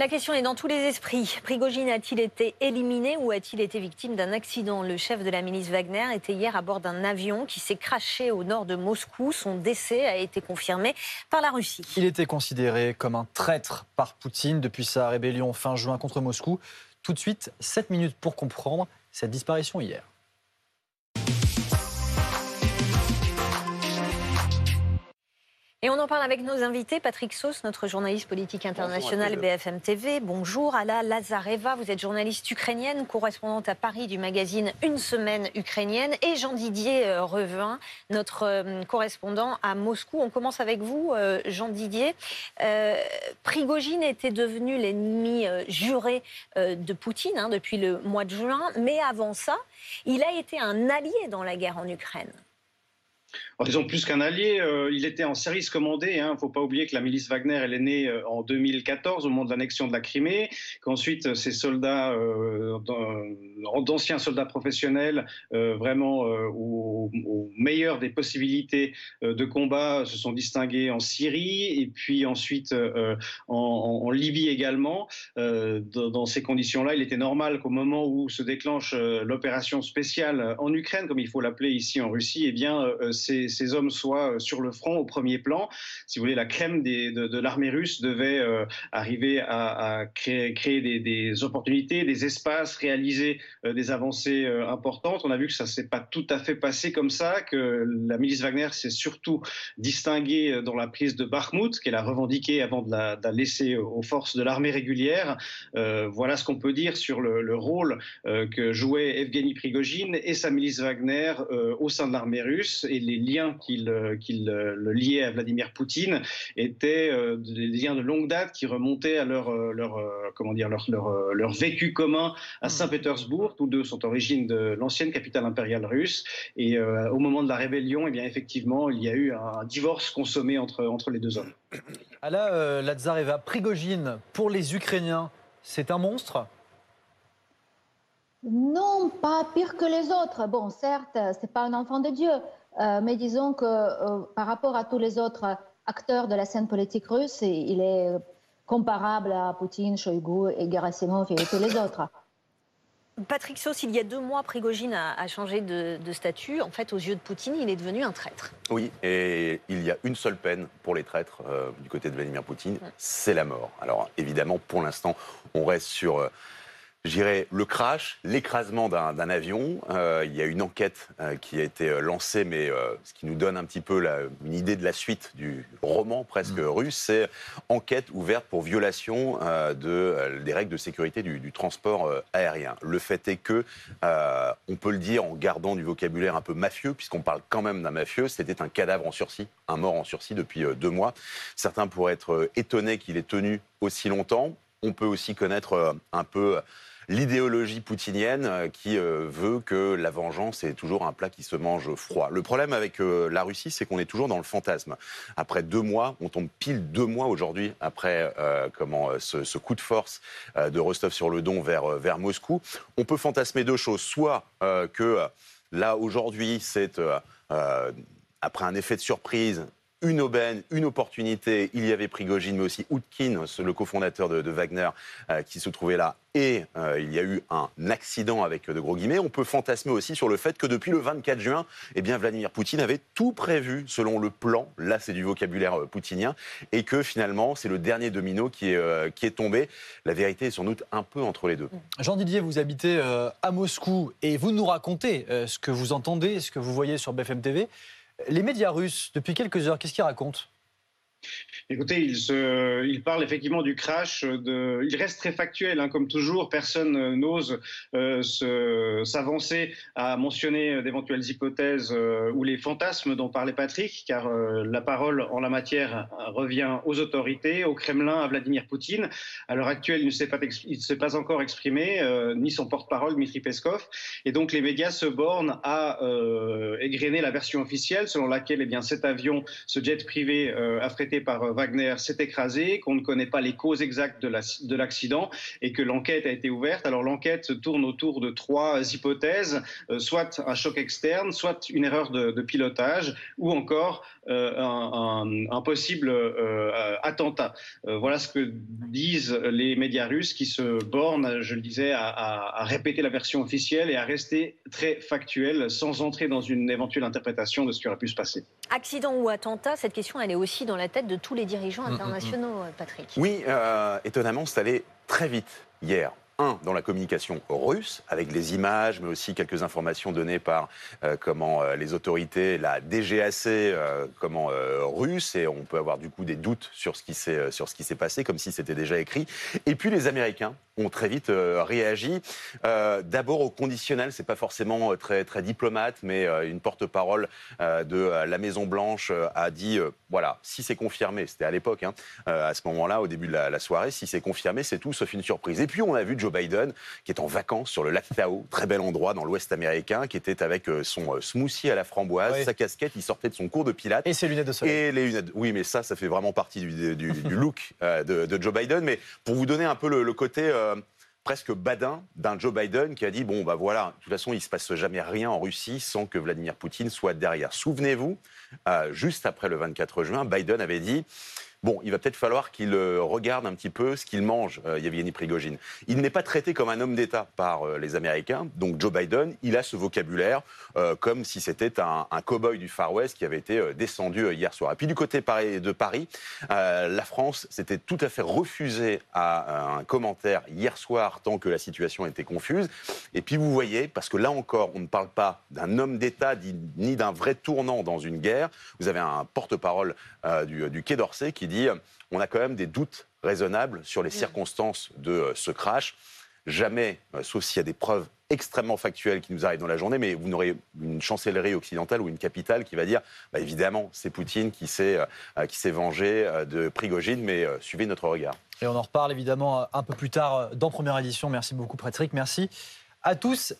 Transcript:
La question est dans tous les esprits. Prigogine a-t-il été éliminé ou a-t-il été victime d'un accident? Le chef de la milice Wagner était hier à bord d'un avion qui s'est craché au nord de Moscou. Son décès a été confirmé par la Russie. Il était considéré comme un traître par Poutine depuis sa rébellion fin juin contre Moscou. Tout de suite, 7 minutes pour comprendre cette disparition hier. Et on en parle avec nos invités. Patrick Sauce, notre journaliste politique international BFM TV. Bonjour. Ala Lazareva, vous êtes journaliste ukrainienne, correspondante à Paris du magazine Une semaine ukrainienne. Et Jean Didier euh, Revin, notre euh, correspondant à Moscou. On commence avec vous, euh, Jean Didier. Prigogine était devenu l'ennemi juré de Poutine hein, depuis le mois de juin. Mais avant ça, il a été un allié dans la guerre en Ukraine. Disons plus qu'un allié, euh, il était en service commandé. Il hein. ne faut pas oublier que la milice Wagner, elle est née euh, en 2014 au moment de l'annexion de la Crimée, qu'ensuite euh, ces soldats, d'anciens soldats professionnels, vraiment au, meilleur des possibilités de combat, se sont distingués en Syrie et puis ensuite en, Libye également. Dans, ces conditions-là, il était normal qu'au moment où se déclenche l'opération spéciale en Ukraine, comme il faut l'appeler ici en Russie, eh bien ces hommes soient euh, sur le front au premier plan. Si vous voulez, la crème de, l'armée russe devait euh, arriver à, créer, des, opportunités, des espaces, réaliser euh, des avancées importantes. On a vu que ça s'est pas tout à fait passé comme ça, que la milice Wagner s'est surtout distinguée dans la prise de Bakhmut, qu'elle a revendiquée avant de la, laisser aux forces de l'armée régulière. voilà ce qu'on peut dire sur le, rôle que jouait Evgeny Prigogine et sa milice Wagner au sein de l'armée russe et les liens qu'il euh, euh, le liait à Vladimir Poutine étaient euh, des liens de longue date qui remontaient à leur, leur comment dire, leur, leur, vécu commun à hmm. Saint-Pétersbourg. Tous deux sont origines de l'ancienne capitale impériale russe. Et au moment de la rébellion, eh bien, effectivement, il y a eu un divorce consommé entre, entre les deux hommes. Ala Lazareva, Prigogine, pour les Ukrainiens, c'est un monstre? Non, pas pire que les autres. Bon, certes, c'est pas un enfant de Dieu, euh, mais disons que euh, par rapport à tous les autres acteurs de la scène politique russe, il est comparable à Poutine, Shoigu et Gerasimov et tous les autres. Patrick Sauce, il y a deux mois, Prigogine a, changé de, statut. En fait, aux yeux de Poutine, il est devenu un traître. Oui, et il y a une seule peine pour les traîtres euh, du côté de Vladimir Poutine, c'est la mort. Alors évidemment, pour l'instant, on reste sur J'irai le crash, l'écrasement d'un avion. Euh, il y a une enquête euh, qui a été euh, lancée, mais ce qui nous donne un petit peu une idée de la suite du roman presque mm. russe, c'est enquête ouverte pour violation de, des règles de sécurité du, transport aérien. Le fait est que, on peut le dire en gardant du vocabulaire un peu mafieux, puisqu'on parle quand même d'un mafieux, c'était un cadavre en sursis, un mort en sursis depuis deux mois. Certains pourraient être étonnés qu'il ait tenu aussi longtemps. On peut aussi connaître un peu l'idéologie poutinienne euh, qui euh, veut que la vengeance est toujours un plat qui se mange froid. Le problème avec euh, la Russie, c'est qu'on est toujours dans le fantasme. Après deux mois, on tombe pile deux mois aujourd'hui après comment ce, coup de force de Rostov-sur-le-Don vers, vers Moscou. On peut fantasmer deux choses. Soit que là, aujourd'hui, c'est après un effet de surprise, une aubaine, une opportunité. Il y avait Prigogine, mais aussi Outkin, le cofondateur de, Wagner, euh, qui se trouvait là. Et euh, il y a eu un accident avec de gros guillemets. On peut fantasmer aussi sur le fait que depuis le 24 juin, eh bien, Vladimir Poutine avait tout prévu selon le plan. Là, c'est du vocabulaire euh, poutinien. Et que finalement, c'est le dernier domino qui est, qui est tombé. La vérité est sans doute un peu entre les deux. Jean Didier, vous habitez à Moscou et vous nous racontez ce que vous entendez, ce que vous voyez sur BFM TV. Les médias russes, depuis quelques heures, qu'est-ce qu'ils racontent? Écoutez, il, se, parle effectivement du crash. Il reste très factuel, hein, comme toujours. Personne n'ose euh, s'avancer à mentionner d'éventuelles hypothèses euh, ou les fantasmes dont parlait Patrick, car euh, la parole en la matière revient aux autorités, au Kremlin, à Vladimir Poutine. À l'heure actuelle, il ne s'est pas, pas, encore exprimé, ni son porte-parole, Dmitri Peskov. Et donc, les médias se bornent à égrener la version officielle selon laquelle eh bien, cet avion, ce jet privé, affrété par Wagner s'est écrasé, qu'on ne connaît pas les causes exactes de l'accident et que l'enquête a été ouverte. Alors l'enquête tourne autour de trois hypothèses, soit un choc externe, soit une erreur de, pilotage ou encore euh, un, possible euh, attentat. Euh, voilà ce que disent les médias russes qui se bornent, je le disais, à, répéter la version officielle et à rester très factuel sans entrer dans une éventuelle interprétation de ce qui aurait pu se passer. Accident ou attentat, cette question, elle est aussi dans la tête de tous les dirigeants mm, mm, mm. internationaux, Patrick. Oui, étonnamment, c'est allé très vite hier dans la communication russe, avec les images, mais aussi quelques informations données par euh, comment euh, les autorités, la DGAC, euh, comment russe, et on peut avoir du coup des doutes sur ce qui s'est sur ce qui s'est passé, comme si c'était déjà écrit. Et puis les Américains ont très vite réagi. D'abord au conditionnel, c'est pas forcément très très diplomate, mais une porte-parole de la Maison Blanche a dit voilà, si c'est confirmé, c'était à l'époque, hein, à ce moment-là, au début de la, la soirée, si c'est confirmé, c'est tout sauf une surprise. Et puis on a vu Joe Biden, qui est en vacances sur le lac Tahoe, très bel endroit dans l'ouest américain, qui était avec euh, son euh, smoothie à la framboise, sa casquette, il sortait de son cours de pilates. Et ses lunettes de soleil. Et les lunettes. Oui, mais ça, ça fait vraiment partie du, look euh, de, Joe Biden. Mais pour vous donner un peu le, côté presque badin d'un Joe Biden qui a dit bon bah voilà de toute façon il se passe jamais rien en Russie sans que Vladimir Poutine soit derrière. Souvenez-vous, juste après le 24 juin, Biden avait dit Bon, il va peut-être falloir qu'il euh, regarde un petit peu ce qu'il mange, euh, Yevgeny Prigogine. Il n'est pas traité comme un homme d'État par euh, les Américains. Donc Joe Biden, il a ce vocabulaire comme si c'était un, cow-boy du Far West qui avait été descendu hier soir. Et puis du côté de Paris, la France s'était tout à fait refusée à un commentaire hier soir tant que la situation était confuse. Et puis vous voyez, parce que là encore, on ne parle pas d'un homme d'État ni d'un vrai tournant dans une guerre. Vous avez un porte-parole du, du Quai d'Orsay qui dit on a quand même des doutes raisonnables sur les circonstances de euh, ce crash. Jamais, euh, sauf s'il y a des preuves extrêmement factuelles qui nous arrivent dans la journée, mais vous n'aurez une chancellerie occidentale ou une capitale qui va dire, bah, évidemment, c'est Poutine qui s'est euh, qui s'est vengé de Prigogine, mais suivez notre regard. Et on en reparle évidemment un peu plus tard dans première édition. Merci beaucoup, Patrick. Merci à tous.